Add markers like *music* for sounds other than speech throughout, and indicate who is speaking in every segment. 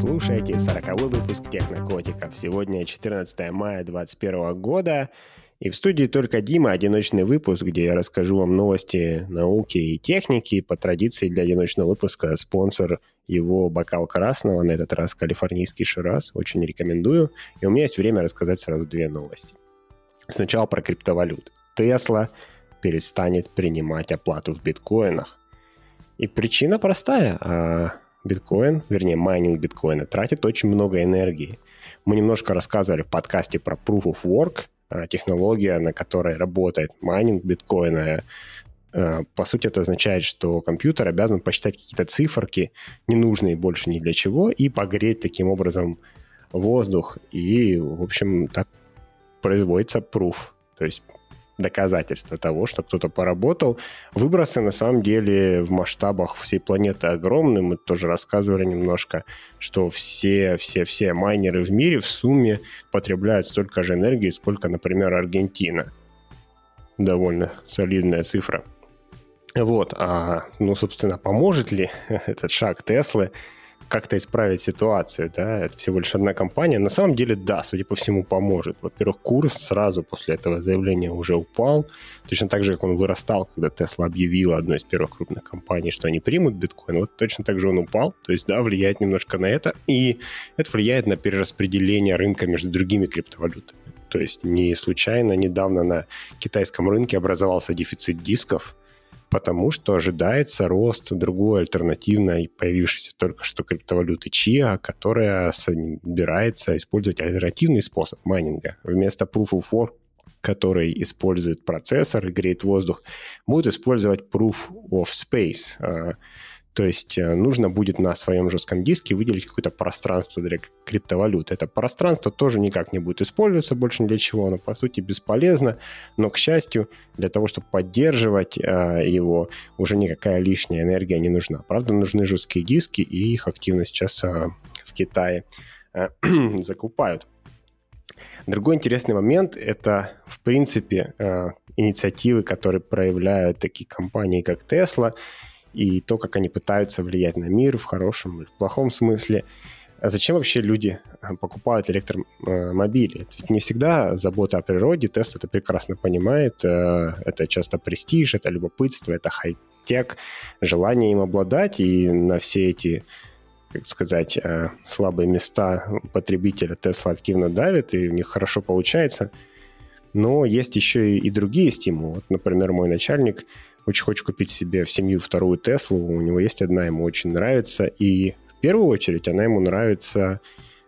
Speaker 1: слушаете 40 выпуск Технокотиков. Сегодня 14 мая 2021 года, и в студии только Дима, одиночный выпуск, где я расскажу вам новости науки и техники. По традиции для одиночного выпуска спонсор его бокал красного, на этот раз калифорнийский Шираз. Очень рекомендую. И у меня есть время рассказать сразу две новости. Сначала про криптовалют. Тесла перестанет принимать оплату в биткоинах. И причина простая. Биткоин, вернее, майнинг биткоина тратит очень много энергии. Мы немножко рассказывали в подкасте про Proof of Work, а, технология, на которой работает майнинг биткоина. А, по сути, это означает, что компьютер обязан посчитать какие-то циферки, ненужные больше ни для чего, и погреть таким образом воздух. И, в общем, так производится proof. То есть доказательство того, что кто-то поработал. Выбросы на самом деле в масштабах всей планеты огромны. Мы тоже рассказывали немножко, что все, все, все майнеры в мире в сумме потребляют столько же энергии, сколько, например, Аргентина. Довольно солидная цифра. Вот, а, ну, собственно, поможет ли *laughs* этот шаг Теслы как-то исправить ситуацию, да, это всего лишь одна компания. На самом деле, да, судя по всему, поможет. Во-первых, курс сразу после этого заявления уже упал, точно так же, как он вырастал, когда Tesla объявила одной из первых крупных компаний, что они примут биткоин, вот точно так же он упал, то есть, да, влияет немножко на это, и это влияет на перераспределение рынка между другими криптовалютами. То есть не случайно недавно на китайском рынке образовался дефицит дисков, потому что ожидается рост другой альтернативной, появившейся только что криптовалюты Chia, которая собирается использовать альтернативный способ майнинга. Вместо Proof of Work который использует процессор и греет воздух, будет использовать Proof of Space, а, то есть э, нужно будет на своем жестком диске выделить какое-то пространство для криптовалют. Это пространство тоже никак не будет использоваться больше ни для чего, оно по сути бесполезно, но, к счастью, для того, чтобы поддерживать э, его, уже никакая лишняя энергия не нужна. Правда, нужны жесткие диски, и их активно сейчас э, в Китае *clears throat* закупают. Другой интересный момент – это, в принципе, инициативы, которые проявляют такие компании, как Tesla – и то, как они пытаются влиять на мир в хорошем и в плохом смысле. А зачем вообще люди э, покупают электромобили? Это ведь не всегда забота о природе. Тест это прекрасно понимает. Э, это часто престиж, это любопытство, это хай-тек, желание им обладать. И на все эти, как сказать, э, слабые места потребителя Тесла активно давит, и у них хорошо получается. Но есть еще и другие стимулы. Вот, например, мой начальник – очень хочет купить себе в семью вторую Теслу, у него есть одна, ему очень нравится, и в первую очередь она ему нравится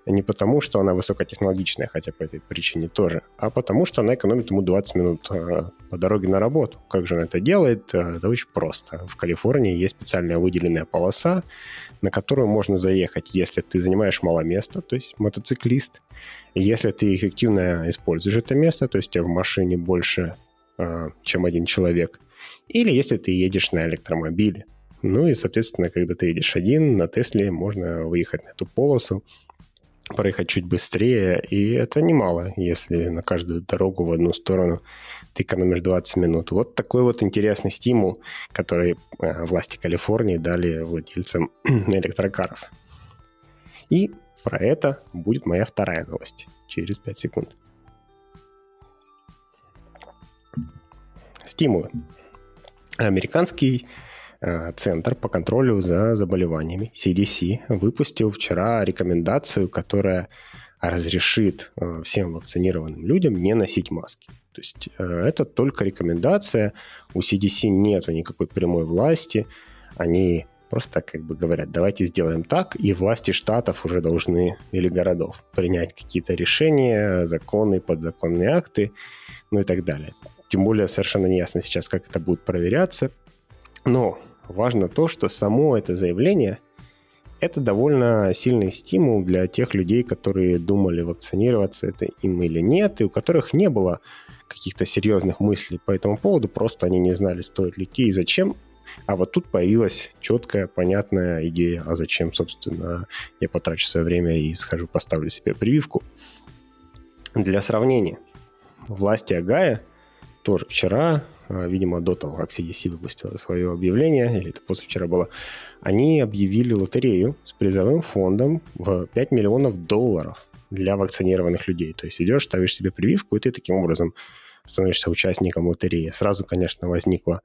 Speaker 1: не потому, что она высокотехнологичная, хотя по этой причине тоже, а потому что она экономит ему 20 минут э, по дороге на работу. Как же она это делает? Э, это очень просто. В Калифорнии есть специальная выделенная полоса, на которую можно заехать, если ты занимаешь мало места, то есть мотоциклист. Если ты эффективно используешь это место, то есть у тебя в машине больше, э, чем один человек – или если ты едешь на электромобиле. Ну и, соответственно, когда ты едешь один, на Тесле можно выехать на эту полосу, проехать чуть быстрее, и это немало, если на каждую дорогу в одну сторону ты экономишь 20 минут. Вот такой вот интересный стимул, который э, власти Калифорнии дали владельцам *clears throat* электрокаров. И про это будет моя вторая новость через 5 секунд. Стимулы. Американский э, Центр по контролю за заболеваниями, CDC, выпустил вчера рекомендацию, которая разрешит э, всем вакцинированным людям не носить маски. То есть э, это только рекомендация, у CDC нет никакой прямой власти, они просто как бы говорят, давайте сделаем так, и власти штатов уже должны, или городов, принять какие-то решения, законы, подзаконные акты, ну и так далее. Тем более совершенно не ясно сейчас, как это будет проверяться. Но важно то, что само это заявление – это довольно сильный стимул для тех людей, которые думали, вакцинироваться это им или нет, и у которых не было каких-то серьезных мыслей по этому поводу, просто они не знали, стоит ли идти и зачем. А вот тут появилась четкая, понятная идея, а зачем, собственно, я потрачу свое время и схожу, поставлю себе прививку. Для сравнения, власти Агая тоже вчера а, видимо, до того, как CDC выпустила свое объявление, или это позавчера было, они объявили лотерею с призовым фондом в 5 миллионов долларов для вакцинированных людей. То есть идешь, ставишь себе прививку, и ты таким образом становишься участником лотереи. Сразу, конечно, возникла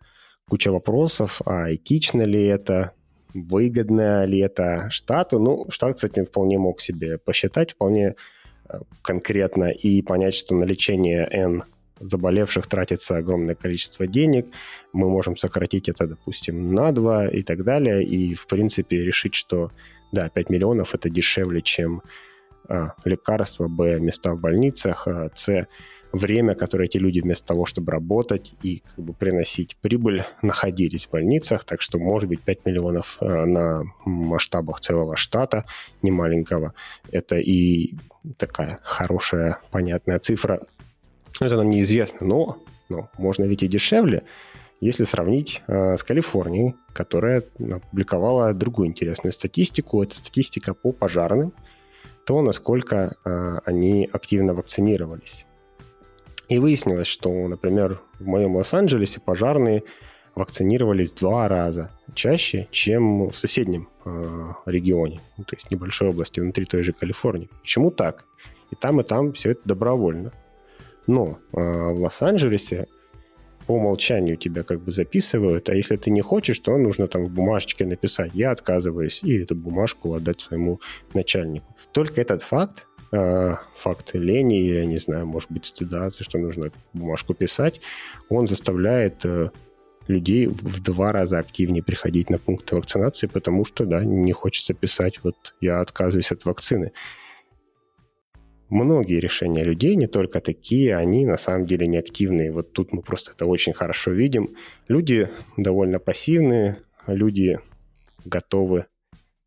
Speaker 1: куча вопросов, а этично ли это, выгодно ли это штату. Ну, штат, кстати, вполне мог себе посчитать, вполне э, конкретно и понять, что на лечение N заболевших тратится огромное количество денег, мы можем сократить это, допустим, на 2 и так далее, и, в принципе, решить, что, да, 5 миллионов это дешевле, чем а, лекарства, б, места в больницах, а, с, время, которое эти люди вместо того, чтобы работать и как бы приносить прибыль, находились в больницах. Так что, может быть, 5 миллионов э, на масштабах целого штата, не маленького, это и такая хорошая, понятная цифра. Это нам неизвестно, но, но можно ведь и дешевле, если сравнить э, с Калифорнией, которая опубликовала другую интересную статистику. Это статистика по пожарным, то, насколько э, они активно вакцинировались. И выяснилось, что, например, в моем Лос-Анджелесе пожарные вакцинировались два раза чаще, чем в соседнем э, регионе, ну, то есть небольшой области внутри той же Калифорнии. Почему так? И там, и там все это добровольно. Но э, в Лос-Анджелесе по умолчанию тебя как бы записывают, а если ты не хочешь, то нужно там в бумажечке написать «я отказываюсь» и эту бумажку отдать своему начальнику. Только этот факт э, факт лени, я не знаю, может быть, стыда, что нужно бумажку писать, он заставляет э, людей в два раза активнее приходить на пункты вакцинации, потому что, да, не хочется писать, вот я отказываюсь от вакцины. Многие решения людей, не только такие, они на самом деле не активные. Вот тут мы просто это очень хорошо видим. Люди довольно пассивные, люди готовы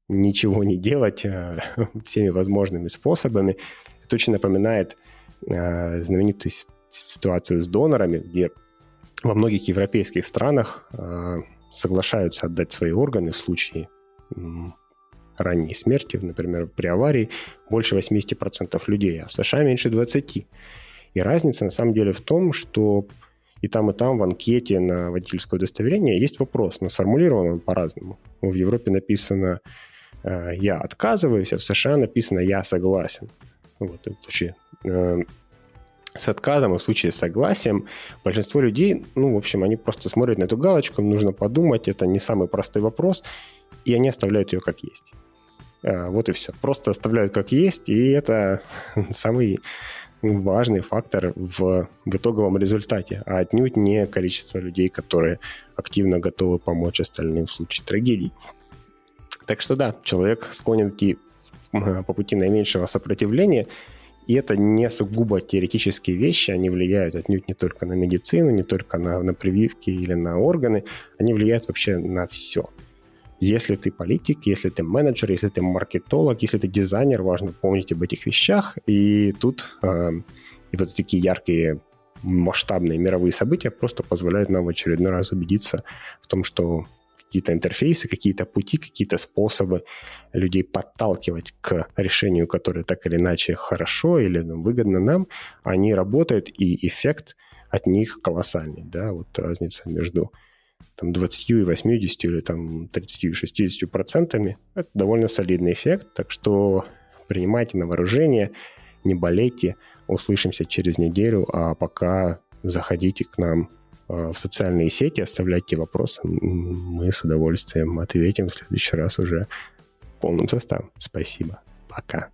Speaker 1: ничего не делать э, *laughs* всеми возможными способами. Это очень напоминает э, знаменитую ситуацию с донорами, где во многих европейских странах э, соглашаются отдать свои органы в случае ранней смерти, например, при аварии, больше 80% людей, а в США меньше 20%. И разница на самом деле в том, что и там, и там в анкете на водительское удостоверение есть вопрос, но сформулирован он по-разному. В Европе написано Э, я отказываюсь, а в США написано я согласен. Вот, в случае э, с отказом и в случае с согласием большинство людей, ну, в общем, они просто смотрят на эту галочку, нужно подумать, это не самый простой вопрос, и они оставляют ее как есть. Э, вот и все. Просто оставляют как есть, и это *laughs* самый важный фактор в, в итоговом результате, а отнюдь не количество людей, которые активно готовы помочь остальным в случае трагедий. Так что да, человек склонен идти по пути наименьшего сопротивления, и это не сугубо теоретические вещи, они влияют отнюдь не только на медицину, не только на, на прививки или на органы, они влияют вообще на все. Если ты политик, если ты менеджер, если ты маркетолог, если ты дизайнер, важно помнить об этих вещах. И тут э, и вот такие яркие масштабные мировые события просто позволяют нам в очередной раз убедиться в том, что какие-то интерфейсы, какие-то пути, какие-то способы людей подталкивать к решению, которое так или иначе хорошо или ну, выгодно нам, они работают, и эффект от них колоссальный. Да? Вот разница между там, 20 и 80 или там, 30 и 60 процентами – это довольно солидный эффект, так что принимайте на вооружение, не болейте, услышимся через неделю, а пока заходите к нам Э, в социальные сети, оставляйте вопросы. Мы с удовольствием ответим в следующий раз уже полным составом. Спасибо. Пока.